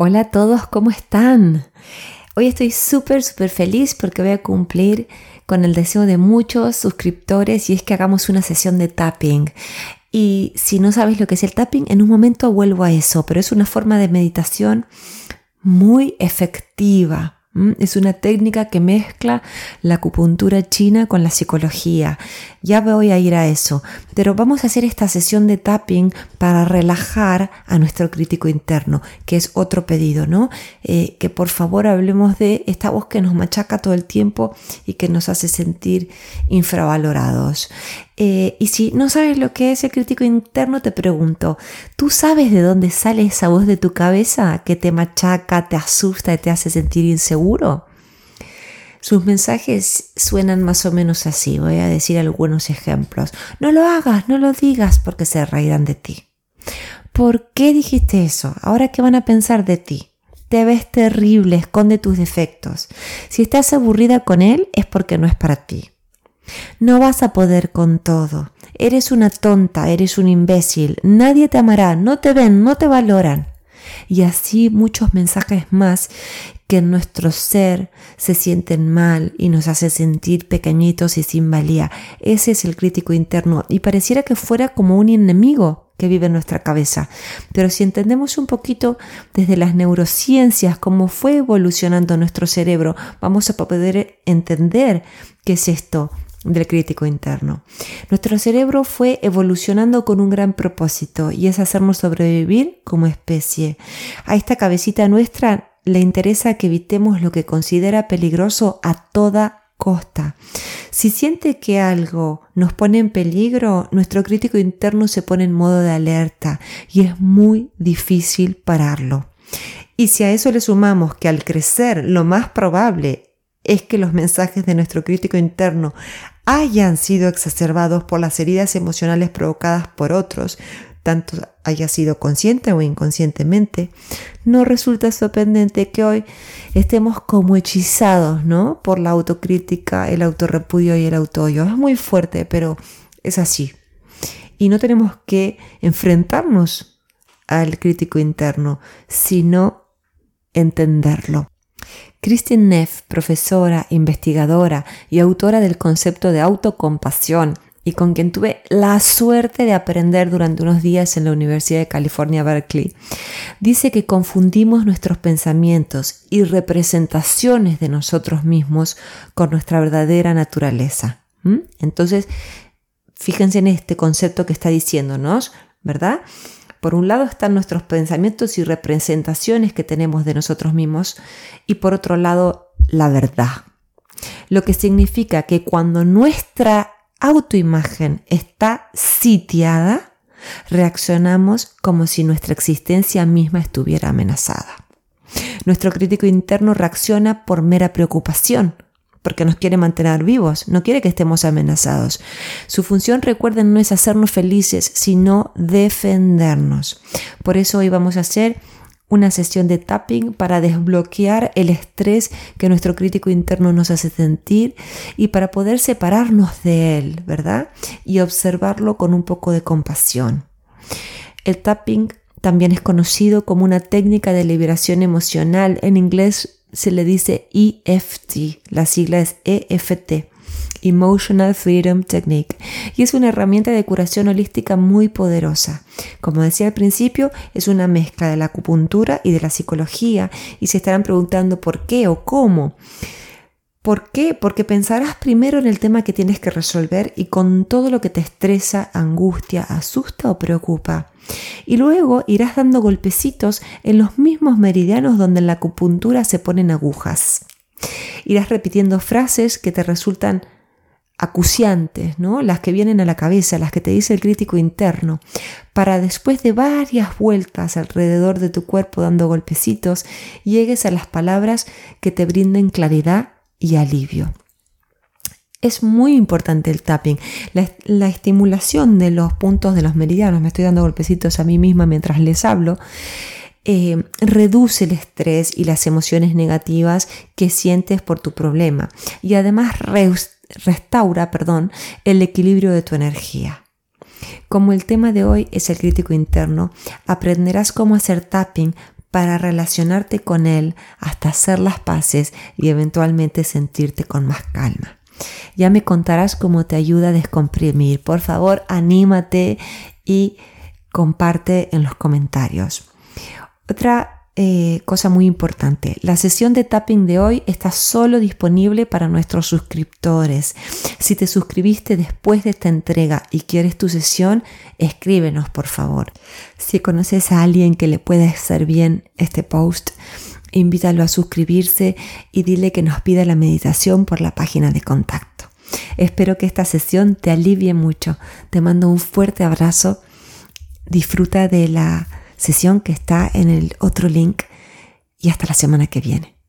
Hola a todos, ¿cómo están? Hoy estoy súper, súper feliz porque voy a cumplir con el deseo de muchos suscriptores y es que hagamos una sesión de tapping. Y si no sabes lo que es el tapping, en un momento vuelvo a eso, pero es una forma de meditación muy efectiva es una técnica que mezcla la acupuntura china con la psicología. Ya voy a ir a eso, pero vamos a hacer esta sesión de tapping para relajar a nuestro crítico interno, que es otro pedido, ¿no? Eh, que por favor hablemos de esta voz que nos machaca todo el tiempo y que nos hace sentir infravalorados. Eh, y si no sabes lo que es el crítico interno, te pregunto, ¿tú sabes de dónde sale esa voz de tu cabeza que te machaca, te asusta y te hace sentir inseguro? Sus mensajes suenan más o menos así. Voy a decir algunos ejemplos. No lo hagas, no lo digas porque se reirán de ti. ¿Por qué dijiste eso? Ahora qué van a pensar de ti. Te ves terrible, esconde tus defectos. Si estás aburrida con él es porque no es para ti. No vas a poder con todo. Eres una tonta, eres un imbécil. Nadie te amará, no te ven, no te valoran. Y así muchos mensajes más que en nuestro ser se sienten mal y nos hace sentir pequeñitos y sin valía. Ese es el crítico interno y pareciera que fuera como un enemigo que vive en nuestra cabeza. Pero si entendemos un poquito desde las neurociencias cómo fue evolucionando nuestro cerebro, vamos a poder entender qué es esto del crítico interno. Nuestro cerebro fue evolucionando con un gran propósito y es hacernos sobrevivir como especie. A esta cabecita nuestra le interesa que evitemos lo que considera peligroso a toda costa. Si siente que algo nos pone en peligro, nuestro crítico interno se pone en modo de alerta y es muy difícil pararlo. Y si a eso le sumamos que al crecer lo más probable es que los mensajes de nuestro crítico interno hayan sido exacerbados por las heridas emocionales provocadas por otros, tanto haya sido consciente o inconscientemente, no resulta sorprendente que hoy estemos como hechizados, ¿no? Por la autocrítica, el autorrepudio y el autoyo. Es muy fuerte, pero es así. Y no tenemos que enfrentarnos al crítico interno, sino entenderlo. Christine Neff, profesora, investigadora y autora del concepto de autocompasión, y con quien tuve la suerte de aprender durante unos días en la Universidad de California, Berkeley, dice que confundimos nuestros pensamientos y representaciones de nosotros mismos con nuestra verdadera naturaleza. Entonces, fíjense en este concepto que está diciéndonos, ¿verdad? Por un lado están nuestros pensamientos y representaciones que tenemos de nosotros mismos y por otro lado la verdad. Lo que significa que cuando nuestra autoimagen está sitiada, reaccionamos como si nuestra existencia misma estuviera amenazada. Nuestro crítico interno reacciona por mera preocupación, porque nos quiere mantener vivos, no quiere que estemos amenazados. Su función, recuerden, no es hacernos felices, sino defendernos. Por eso hoy vamos a hacer una sesión de tapping para desbloquear el estrés que nuestro crítico interno nos hace sentir y para poder separarnos de él, ¿verdad? Y observarlo con un poco de compasión. El tapping también es conocido como una técnica de liberación emocional. En inglés se le dice EFT, la sigla es EFT, Emotional Freedom Technique, y es una herramienta de curación holística muy poderosa. Como decía al principio, es una mezcla de la acupuntura y de la psicología, y se estarán preguntando por qué o cómo. ¿Por qué? Porque pensarás primero en el tema que tienes que resolver y con todo lo que te estresa, angustia, asusta o preocupa. Y luego irás dando golpecitos en los mismos meridianos donde en la acupuntura se ponen agujas. Irás repitiendo frases que te resultan acuciantes, ¿no? Las que vienen a la cabeza, las que te dice el crítico interno, para después de varias vueltas alrededor de tu cuerpo dando golpecitos, llegues a las palabras que te brinden claridad y alivio. Es muy importante el tapping, la, estimulación de los puntos de los meridianos, me estoy dando golpecitos a mí misma mientras les hablo, eh, reduce el estrés y las emociones negativas que sientes por tu problema y además restaura perdón, el equilibrio de tu energía. Como el tema de hoy es el crítico interno, aprenderás cómo hacer tapping para relacionarte con Él hasta hacer las paces y eventualmente sentirte con más calma. Ya me contarás cómo te ayuda a descomprimir. Por favor, anímate y comparte en los comentarios. Otra eh, cosa muy importante, la sesión de tapping de hoy está solo disponible para nuestros suscriptores. Si te suscribiste después de esta entrega y quieres tu sesión, escríbenos por favor. Si conoces a alguien que le pueda hacer bien este post, invítalo a suscribirse y dile que nos pida la meditación por la página de contacto. Espero que esta sesión te alivie mucho. Te mando un fuerte abrazo. Disfruta de la sesión que está en el otro link y hasta la semana que viene.